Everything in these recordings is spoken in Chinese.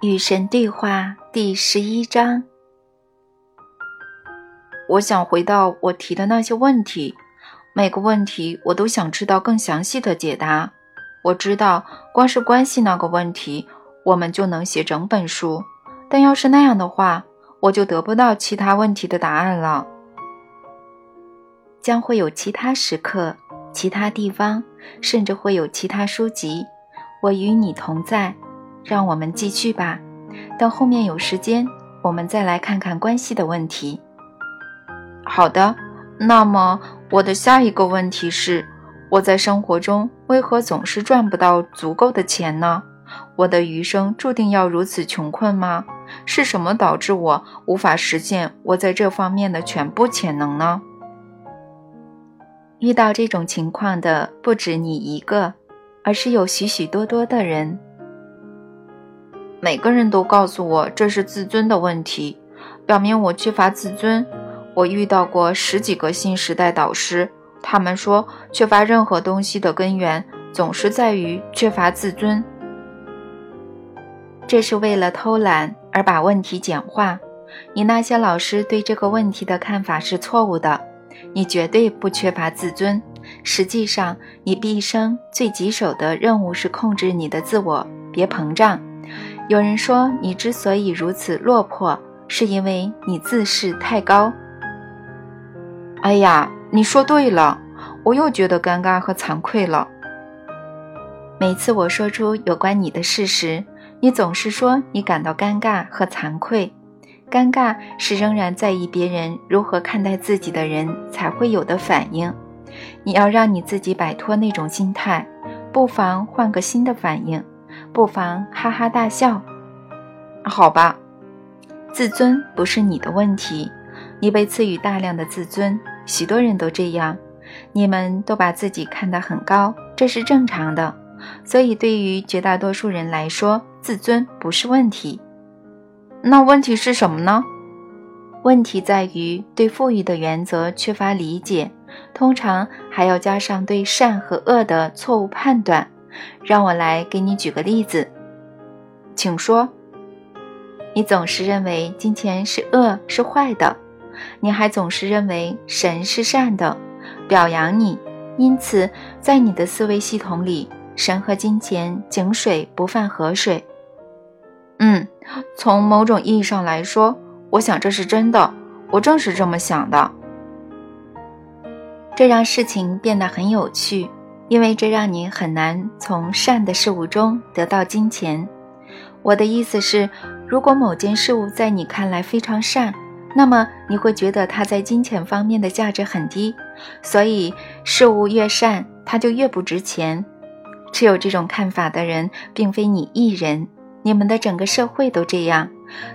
与神对话第十一章。我想回到我提的那些问题，每个问题我都想知道更详细的解答。我知道，光是关系那个问题，我们就能写整本书。但要是那样的话，我就得不到其他问题的答案了。将会有其他时刻、其他地方，甚至会有其他书籍。我与你同在。让我们继续吧，等后面有时间，我们再来看看关系的问题。好的，那么我的下一个问题是：我在生活中为何总是赚不到足够的钱呢？我的余生注定要如此穷困吗？是什么导致我无法实现我在这方面的全部潜能呢？遇到这种情况的不止你一个，而是有许许多多的人。每个人都告诉我这是自尊的问题，表明我缺乏自尊。我遇到过十几个新时代导师，他们说缺乏任何东西的根源总是在于缺乏自尊。这是为了偷懒而把问题简化。你那些老师对这个问题的看法是错误的。你绝对不缺乏自尊。实际上，你毕生最棘手的任务是控制你的自我，别膨胀。有人说，你之所以如此落魄，是因为你自视太高。哎呀，你说对了，我又觉得尴尬和惭愧了。每次我说出有关你的事实，你总是说你感到尴尬和惭愧。尴尬是仍然在意别人如何看待自己的人才会有的反应。你要让你自己摆脱那种心态，不妨换个新的反应。不妨哈哈大笑，好吧。自尊不是你的问题，你被赐予大量的自尊，许多人都这样。你们都把自己看得很高，这是正常的。所以对于绝大多数人来说，自尊不是问题。那问题是什么呢？问题在于对富裕的原则缺乏理解，通常还要加上对善和恶的错误判断。让我来给你举个例子，请说。你总是认为金钱是恶是坏的，你还总是认为神是善的，表扬你。因此，在你的思维系统里，神和金钱井水不犯河水。嗯，从某种意义上来说，我想这是真的。我正是这么想的。这让事情变得很有趣。因为这让你很难从善的事物中得到金钱。我的意思是，如果某件事物在你看来非常善，那么你会觉得它在金钱方面的价值很低。所以，事物越善，它就越不值钱。持有这种看法的人，并非你一人，你们的整个社会都这样。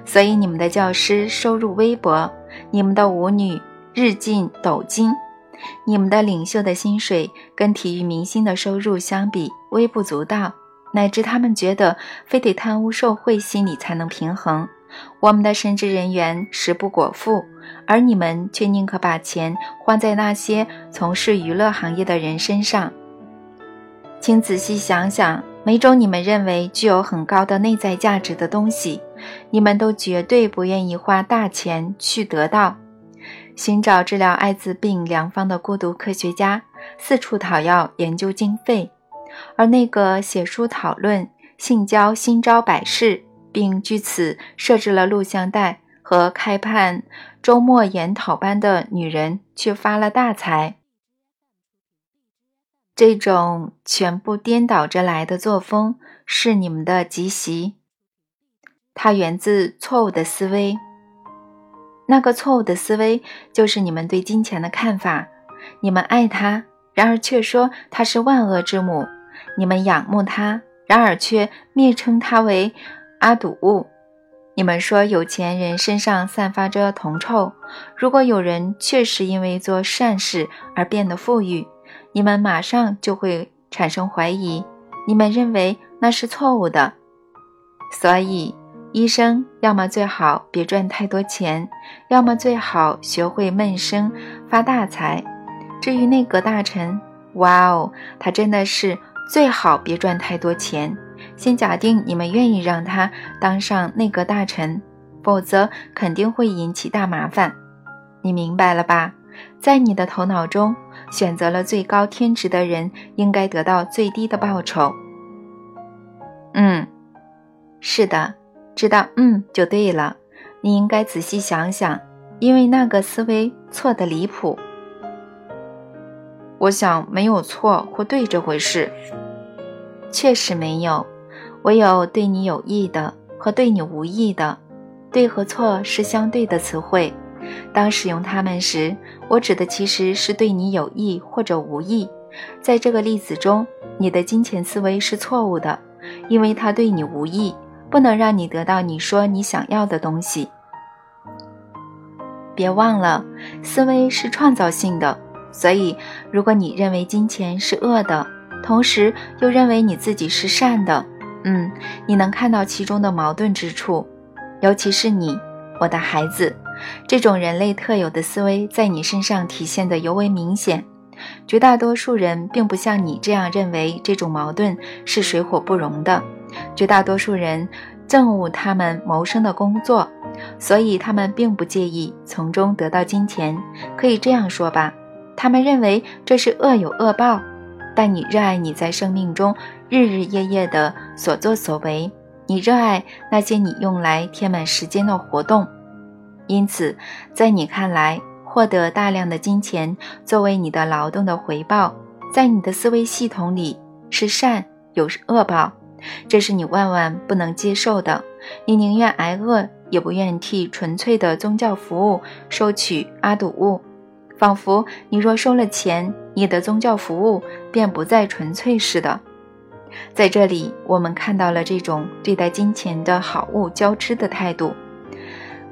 所以，你们的教师收入微薄，你们的舞女日进斗金。你们的领袖的薪水跟体育明星的收入相比微不足道，乃至他们觉得非得贪污受贿，心理才能平衡。我们的神职人员食不果腹，而你们却宁可把钱花在那些从事娱乐行业的人身上。请仔细想想，每种你们认为具有很高的内在价值的东西，你们都绝对不愿意花大钱去得到。寻找治疗艾滋病良方的孤独科学家四处讨要研究经费，而那个写书讨论性交新招百事，并据此设置了录像带和开办周末研讨班的女人却发了大财。这种全部颠倒着来的作风是你们的极习，它源自错误的思维。那个错误的思维就是你们对金钱的看法。你们爱它，然而却说它是万恶之母；你们仰慕它，然而却蔑称它为阿堵物。你们说有钱人身上散发着铜臭。如果有人确实因为做善事而变得富裕，你们马上就会产生怀疑。你们认为那是错误的，所以。医生要么最好别赚太多钱，要么最好学会闷声发大财。至于内阁大臣，哇哦，他真的是最好别赚太多钱，先假定你们愿意让他当上内阁大臣，否则肯定会引起大麻烦。你明白了吧？在你的头脑中，选择了最高天职的人应该得到最低的报酬。嗯，是的，知道嗯就对了。你应该仔细想想，因为那个思维错的离谱。我想没有错或对这回事，确实没有。唯有对你有益的和对你无益的，对和错是相对的词汇。当使用它们时，我指的其实是对你有益或者无益。在这个例子中，你的金钱思维是错误的，因为它对你无益，不能让你得到你说你想要的东西。别忘了，思维是创造性的。所以，如果你认为金钱是恶的，同时又认为你自己是善的，嗯，你能看到其中的矛盾之处。尤其是你，我的孩子，这种人类特有的思维在你身上体现得尤为明显。绝大多数人并不像你这样认为这种矛盾是水火不容的。绝大多数人憎恶他们谋生的工作，所以他们并不介意从中得到金钱。可以这样说吧。他们认为这是恶有恶报，但你热爱你在生命中日日夜夜的所作所为，你热爱那些你用来填满时间的活动，因此，在你看来，获得大量的金钱作为你的劳动的回报，在你的思维系统里是善有恶报，这是你万万不能接受的。你宁愿挨饿，也不愿替纯粹的宗教服务收取阿堵物。仿佛你若收了钱，你的宗教服务便不再纯粹似的。在这里，我们看到了这种对待金钱的好物交织的态度。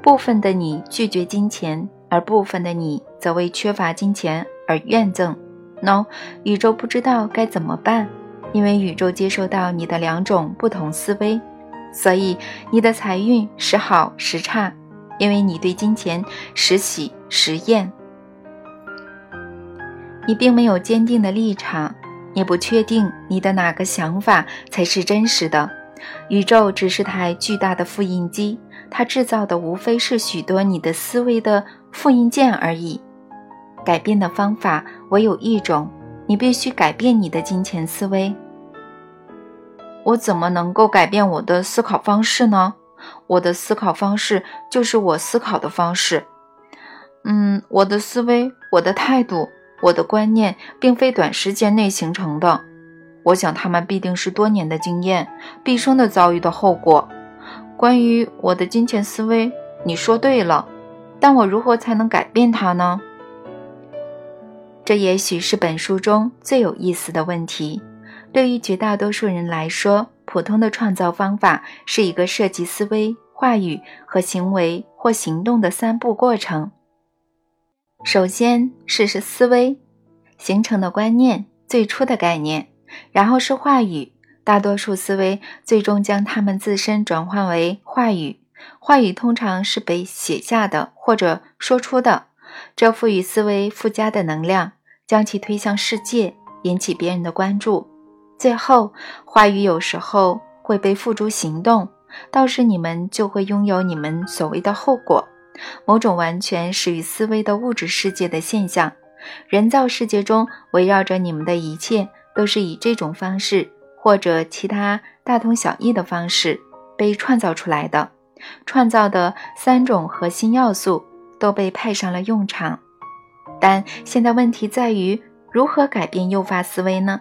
部分的你拒绝金钱，而部分的你则为缺乏金钱而怨憎。喏，宇宙不知道该怎么办，因为宇宙接受到你的两种不同思维，所以你的财运时好时差，因为你对金钱时喜时厌。你并没有坚定的立场，也不确定你的哪个想法才是真实的。宇宙只是台巨大的复印机，它制造的无非是许多你的思维的复印件而已。改变的方法唯有一种，你必须改变你的金钱思维。我怎么能够改变我的思考方式呢？我的思考方式就是我思考的方式。嗯，我的思维，我的态度。我的观念并非短时间内形成的，我想他们必定是多年的经验、毕生的遭遇的后果。关于我的金钱思维，你说对了，但我如何才能改变它呢？这也许是本书中最有意思的问题。对于绝大多数人来说，普通的创造方法是一个涉及思维、话语和行为或行动的三步过程。首先是是思维形成的观念，最初的概念，然后是话语。大多数思维最终将它们自身转换为话语，话语通常是被写下的或者说出的，这赋予思维附加的能量，将其推向世界，引起别人的关注。最后，话语有时候会被付诸行动，到时你们就会拥有你们所谓的后果。某种完全始于思维的物质世界的现象，人造世界中围绕着你们的一切都是以这种方式或者其他大同小异的方式被创造出来的。创造的三种核心要素都被派上了用场，但现在问题在于如何改变诱发思维呢？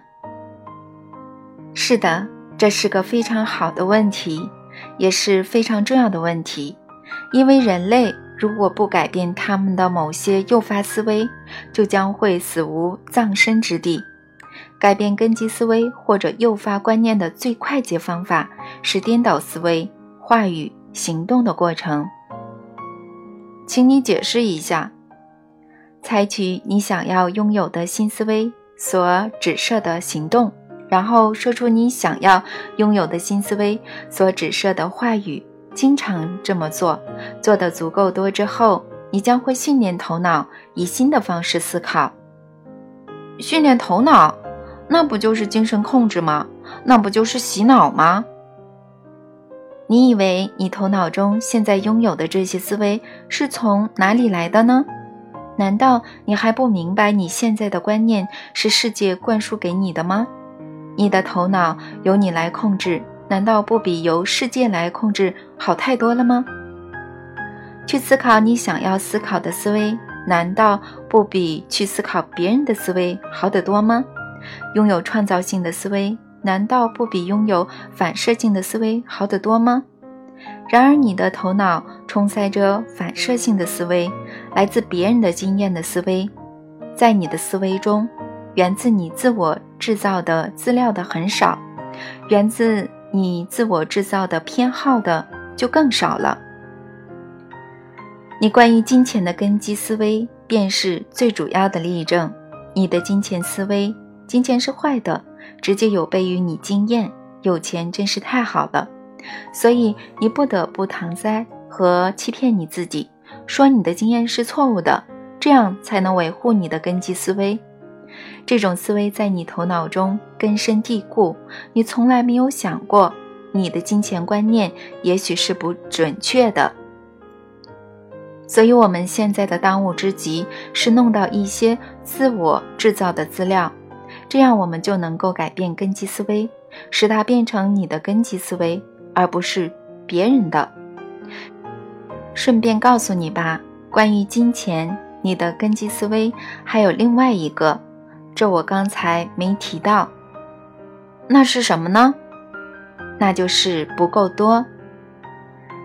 是的，这是个非常好的问题，也是非常重要的问题。因为人类如果不改变他们的某些诱发思维，就将会死无葬身之地。改变根基思维或者诱发观念的最快捷方法是颠倒思维、话语、行动的过程。请你解释一下：采取你想要拥有的新思维所指涉的行动，然后说出你想要拥有的新思维所指涉的话语。经常这么做，做得足够多之后，你将会训练头脑以新的方式思考。训练头脑，那不就是精神控制吗？那不就是洗脑吗？你以为你头脑中现在拥有的这些思维是从哪里来的呢？难道你还不明白你现在的观念是世界灌输给你的吗？你的头脑由你来控制，难道不比由世界来控制好太多了吗？去思考你想要思考的思维，难道不比去思考别人的思维好得多吗？拥有创造性的思维，难道不比拥有反射性的思维好得多吗？然而，你的头脑充塞着反射性的思维，来自别人的经验的思维，在你的思维中，源自你自我制造的资料的很少，源自你自我制造的偏好的就更少了。你关于金钱的根基思维，便是最主要的例证。你的金钱思维，金钱是坏的，直接有悖于你经验。有钱真是太好了，所以你不得不搪塞和欺骗你自己，说你的经验是错误的，这样才能维护你的根基思维。这种思维在你头脑中根深蒂固，你从来没有想过，你的金钱观念也许是不准确的。所以，我们现在的当务之急是弄到一些自我制造的资料，这样我们就能够改变根基思维，使它变成你的根基思维，而不是别人的。顺便告诉你吧，关于金钱，你的根基思维还有另外一个，这我刚才没提到。那是什么呢？那就是不够多。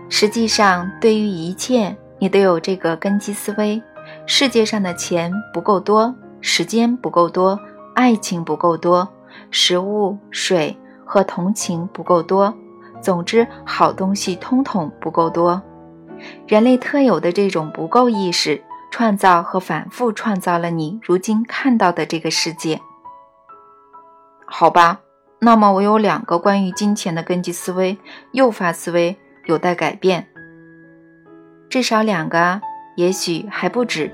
实际上，对于一切。你都有这个根基思维：世界上的钱不够多，时间不够多，爱情不够多，食物、水和同情不够多。总之，好东西通通不够多。人类特有的这种不够意识，创造和反复创造了你如今看到的这个世界。好吧，那么我有两个关于金钱的根基思维、诱发思维有待改变。至少两个，也许还不止。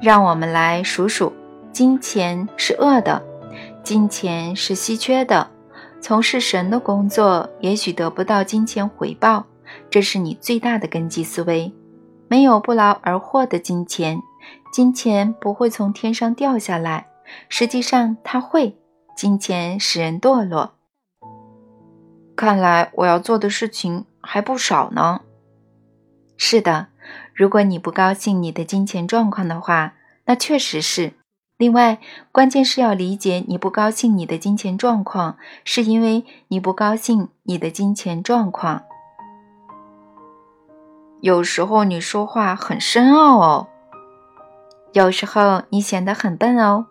让我们来数数：金钱是恶的，金钱是稀缺的。从事神的工作，也许得不到金钱回报，这是你最大的根基思维。没有不劳而获的金钱，金钱不会从天上掉下来。实际上，它会。金钱使人堕落。看来我要做的事情还不少呢。是的。如果你不高兴你的金钱状况的话，那确实是。另外，关键是要理解你不高兴你的金钱状况，是因为你不高兴你的金钱状况。有时候你说话很深奥哦，有时候你显得很笨哦。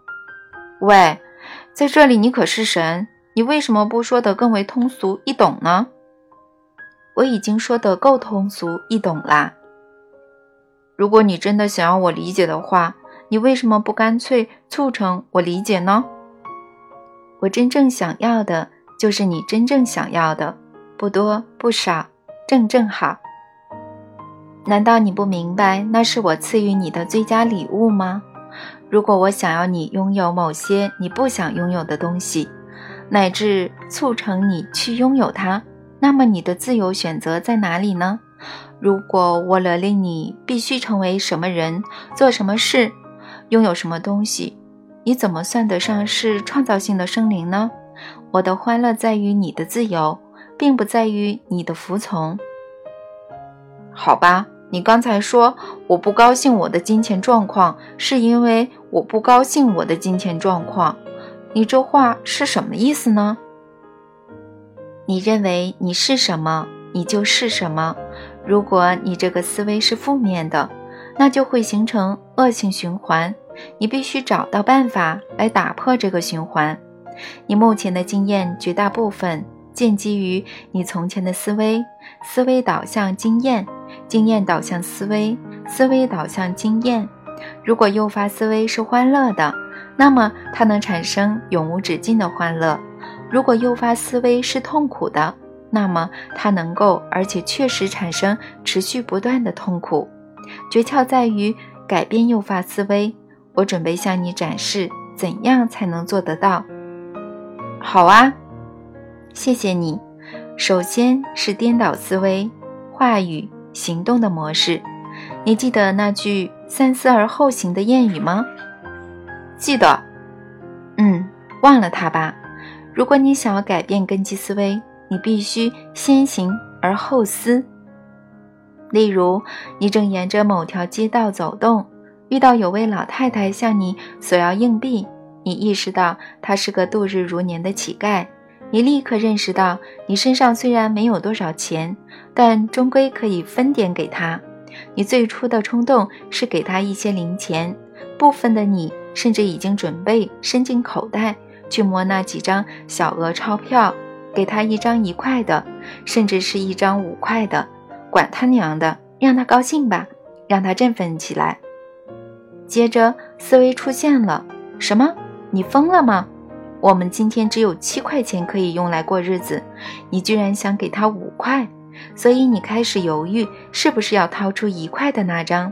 喂，在这里你可是神，你为什么不说得更为通俗易懂呢？我已经说得够通俗易懂啦。如果你真的想要我理解的话，你为什么不干脆促成我理解呢？我真正想要的就是你真正想要的，不多不少，正正好。难道你不明白那是我赐予你的最佳礼物吗？如果我想要你拥有某些你不想拥有的东西，乃至促成你去拥有它，那么你的自由选择在哪里呢？如果我勒令你必须成为什么人、做什么事、拥有什么东西，你怎么算得上是创造性的生灵呢？我的欢乐在于你的自由，并不在于你的服从。好吧，你刚才说我不高兴我的金钱状况，是因为我不高兴我的金钱状况。你这话是什么意思呢？你认为你是什么，你就是什么。如果你这个思维是负面的，那就会形成恶性循环。你必须找到办法来打破这个循环。你目前的经验绝大部分建基于你从前的思维，思维导向经验，经验导向思维，思维导向经验。如果诱发思维是欢乐的，那么它能产生永无止境的欢乐；如果诱发思维是痛苦的，那么它能够，而且确实产生持续不断的痛苦。诀窍在于改变诱发思维。我准备向你展示怎样才能做得到。好啊，谢谢你。首先是颠倒思维、话语、行动的模式。你记得那句“三思而后行”的谚语吗？记得。嗯，忘了它吧。如果你想要改变根基思维，你必须先行而后思。例如，你正沿着某条街道走动，遇到有位老太太向你索要硬币，你意识到她是个度日如年的乞丐。你立刻认识到，你身上虽然没有多少钱，但终归可以分点给他。你最初的冲动是给他一些零钱，部分的你甚至已经准备伸进口袋去摸那几张小额钞票，给他一张一块的，甚至是一张五块的。管他娘的，让他高兴吧，让他振奋起来。接着，思维出现了：什么？你疯了吗？我们今天只有七块钱可以用来过日子，你居然想给他五块，所以你开始犹豫，是不是要掏出一块的那张？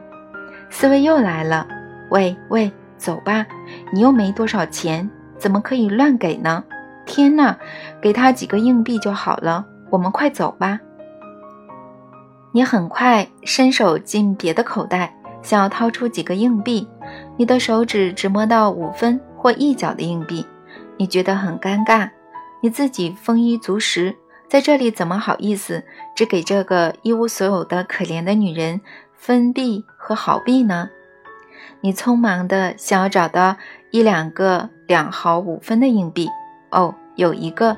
思维又来了：喂喂，走吧，你又没多少钱，怎么可以乱给呢？天哪，给他几个硬币就好了，我们快走吧。你很快伸手进别的口袋，想要掏出几个硬币，你的手指只摸到五分或一角的硬币，你觉得很尴尬。你自己丰衣足食，在这里怎么好意思只给这个一无所有的可怜的女人分币和好币呢？你匆忙地想要找到一两个两毫五分的硬币，哦，有一个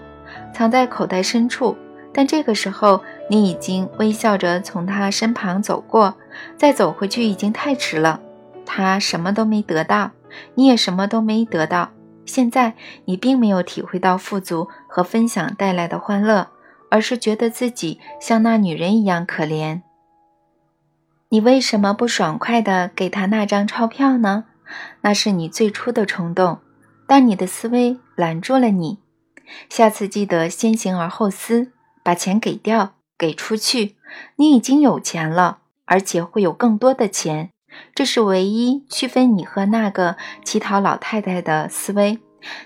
藏在口袋深处，但这个时候。你已经微笑着从他身旁走过，再走回去已经太迟了。他什么都没得到，你也什么都没得到。现在你并没有体会到富足和分享带来的欢乐，而是觉得自己像那女人一样可怜。你为什么不爽快地给他那张钞票呢？那是你最初的冲动，但你的思维拦住了你。下次记得先行而后思，把钱给掉。给出去，你已经有钱了，而且会有更多的钱。这是唯一区分你和那个乞讨老太太的思维。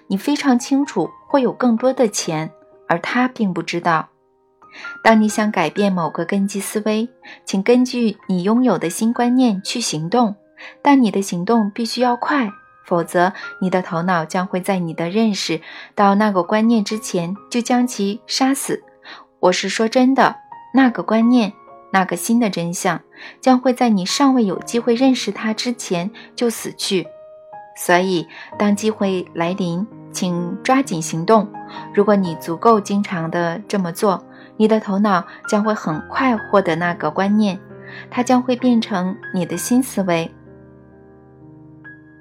你非常清楚会有更多的钱，而他并不知道。当你想改变某个根基思维，请根据你拥有的新观念去行动，但你的行动必须要快，否则你的头脑将会在你的认识到那个观念之前就将其杀死。我是说真的。那个观念，那个新的真相，将会在你尚未有机会认识它之前就死去。所以，当机会来临，请抓紧行动。如果你足够经常的这么做，你的头脑将会很快获得那个观念，它将会变成你的新思维。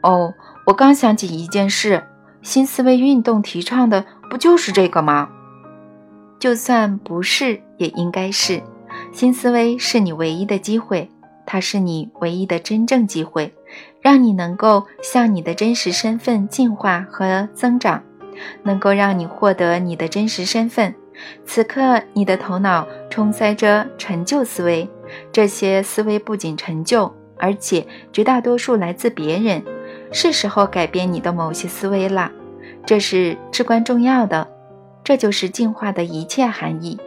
哦，我刚想起一件事，新思维运动提倡的不就是这个吗？就算不是，也应该是。新思维是你唯一的机会，它是你唯一的真正机会，让你能够向你的真实身份进化和增长，能够让你获得你的真实身份。此刻，你的头脑充塞着陈旧思维，这些思维不仅陈旧，而且绝大多数来自别人。是时候改变你的某些思维了，这是至关重要的。这就是进化的一切含义。